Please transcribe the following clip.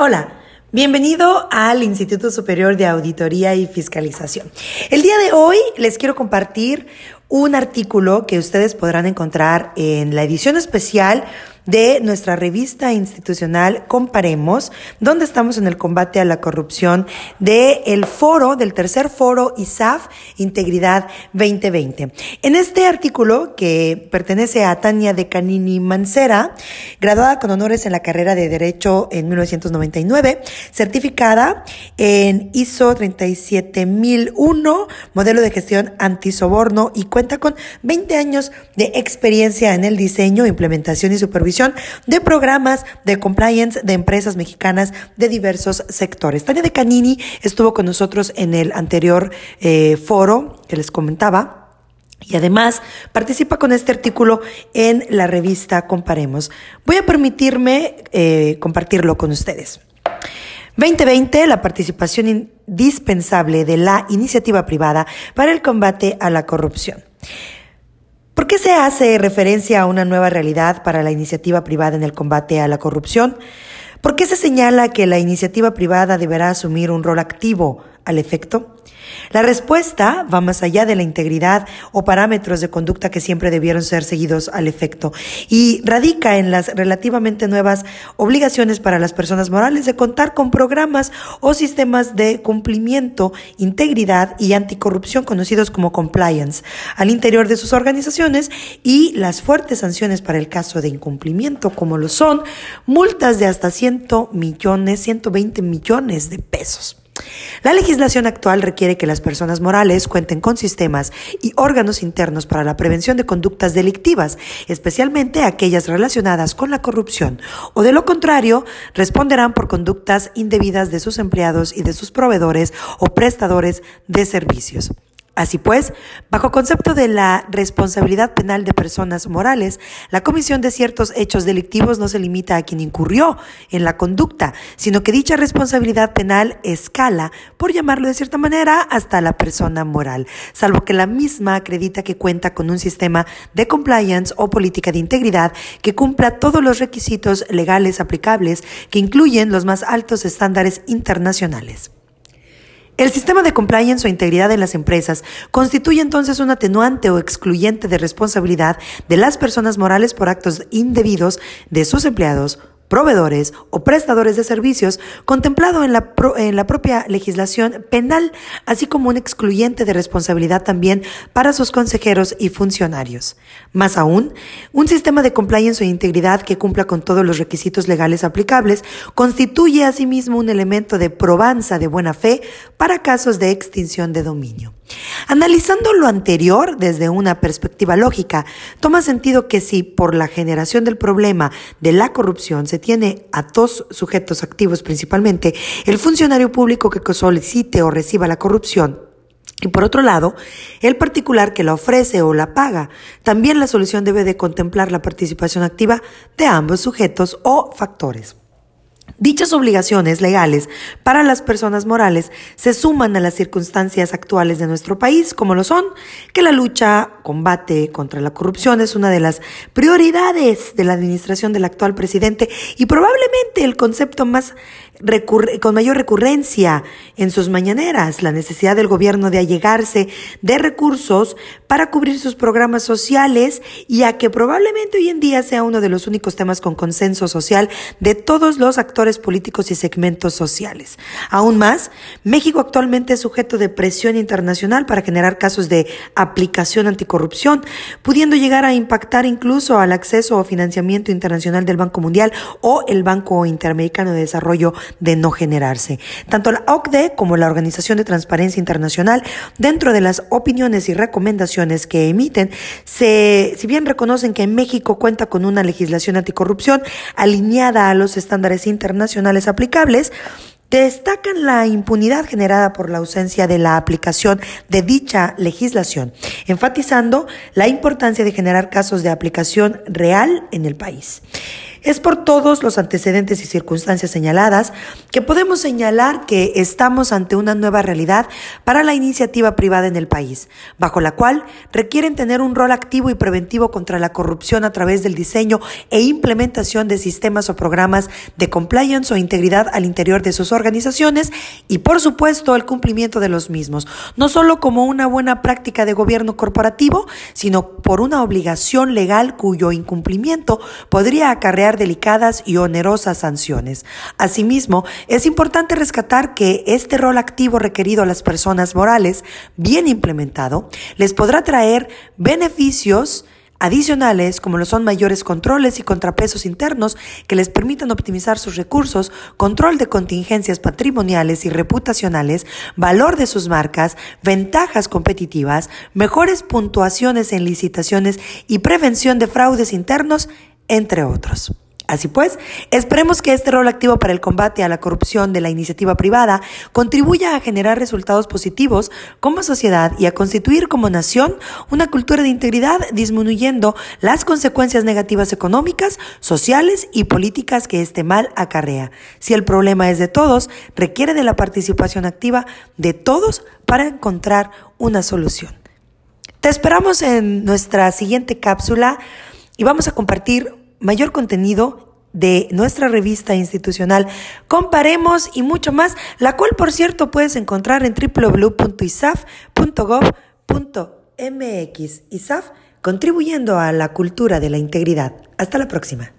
Hola, bienvenido al Instituto Superior de Auditoría y Fiscalización. El día de hoy les quiero compartir un artículo que ustedes podrán encontrar en la edición especial de nuestra revista institucional Comparemos, donde estamos en el combate a la corrupción del el foro, del tercer foro ISAF Integridad 2020. En este artículo, que pertenece a Tania de Canini Mancera, graduada con honores en la carrera de Derecho en 1999, certificada en ISO 37001, modelo de gestión antisoborno y cuenta con 20 años de experiencia en el diseño, implementación y supervisión de programas de compliance de empresas mexicanas de diversos sectores. Tania de Canini estuvo con nosotros en el anterior eh, foro que les comentaba. Y además participa con este artículo en la revista Comparemos. Voy a permitirme eh, compartirlo con ustedes. 2020, la participación indispensable de la iniciativa privada para el combate a la corrupción. ¿Por qué se hace referencia a una nueva realidad para la iniciativa privada en el combate a la corrupción? ¿Por qué se señala que la iniciativa privada deberá asumir un rol activo al efecto? La respuesta va más allá de la integridad o parámetros de conducta que siempre debieron ser seguidos al efecto y radica en las relativamente nuevas obligaciones para las personas morales de contar con programas o sistemas de cumplimiento, integridad y anticorrupción conocidos como compliance al interior de sus organizaciones y las fuertes sanciones para el caso de incumplimiento como lo son multas de hasta 100 millones, 120 millones de pesos. La legislación actual requiere que las personas morales cuenten con sistemas y órganos internos para la prevención de conductas delictivas, especialmente aquellas relacionadas con la corrupción, o de lo contrario, responderán por conductas indebidas de sus empleados y de sus proveedores o prestadores de servicios. Así pues, bajo concepto de la responsabilidad penal de personas morales, la comisión de ciertos hechos delictivos no se limita a quien incurrió en la conducta, sino que dicha responsabilidad penal escala, por llamarlo de cierta manera, hasta la persona moral, salvo que la misma acredita que cuenta con un sistema de compliance o política de integridad que cumpla todos los requisitos legales aplicables que incluyen los más altos estándares internacionales. El sistema de compliance o integridad en las empresas constituye entonces un atenuante o excluyente de responsabilidad de las personas morales por actos indebidos de sus empleados proveedores o prestadores de servicios contemplado en la, en la propia legislación penal, así como un excluyente de responsabilidad también para sus consejeros y funcionarios. Más aún, un sistema de compliance o integridad que cumpla con todos los requisitos legales aplicables constituye asimismo un elemento de probanza de buena fe para casos de extinción de dominio. Analizando lo anterior desde una perspectiva lógica, toma sentido que si por la generación del problema de la corrupción se tiene a dos sujetos activos principalmente, el funcionario público que solicite o reciba la corrupción, y por otro lado, el particular que la ofrece o la paga. También la solución debe de contemplar la participación activa de ambos sujetos o factores. Dichas obligaciones legales para las personas morales se suman a las circunstancias actuales de nuestro país, como lo son que la lucha, combate contra la corrupción es una de las prioridades de la administración del actual presidente y probablemente el concepto más con mayor recurrencia en sus mañaneras, la necesidad del gobierno de allegarse de recursos para cubrir sus programas sociales y a que probablemente hoy en día sea uno de los únicos temas con consenso social de todos los actores políticos y segmentos sociales. Aún más, México actualmente es sujeto de presión internacional para generar casos de aplicación anticorrupción, pudiendo llegar a impactar incluso al acceso o financiamiento internacional del Banco Mundial o el Banco Interamericano de Desarrollo de no generarse. Tanto la OCDE como la Organización de Transparencia Internacional, dentro de las opiniones y recomendaciones que emiten, se, si bien reconocen que México cuenta con una legislación anticorrupción alineada a los estándares internacionales aplicables, Destacan la impunidad generada por la ausencia de la aplicación de dicha legislación, enfatizando la importancia de generar casos de aplicación real en el país. Es por todos los antecedentes y circunstancias señaladas que podemos señalar que estamos ante una nueva realidad para la iniciativa privada en el país, bajo la cual requieren tener un rol activo y preventivo contra la corrupción a través del diseño e implementación de sistemas o programas de compliance o integridad al interior de sus organizaciones y, por supuesto, el cumplimiento de los mismos, no solo como una buena práctica de gobierno corporativo, sino por una obligación legal cuyo incumplimiento podría acarrear delicadas y onerosas sanciones. Asimismo, es importante rescatar que este rol activo requerido a las personas morales, bien implementado, les podrá traer beneficios adicionales como lo son mayores controles y contrapesos internos que les permitan optimizar sus recursos, control de contingencias patrimoniales y reputacionales, valor de sus marcas, ventajas competitivas, mejores puntuaciones en licitaciones y prevención de fraudes internos, entre otros. Así pues, esperemos que este rol activo para el combate a la corrupción de la iniciativa privada contribuya a generar resultados positivos como sociedad y a constituir como nación una cultura de integridad disminuyendo las consecuencias negativas económicas, sociales y políticas que este mal acarrea. Si el problema es de todos, requiere de la participación activa de todos para encontrar una solución. Te esperamos en nuestra siguiente cápsula y vamos a compartir mayor contenido de nuestra revista institucional Comparemos y mucho más, la cual por cierto puedes encontrar en www.isaf.gov.mx. ISAF contribuyendo a la cultura de la integridad. Hasta la próxima.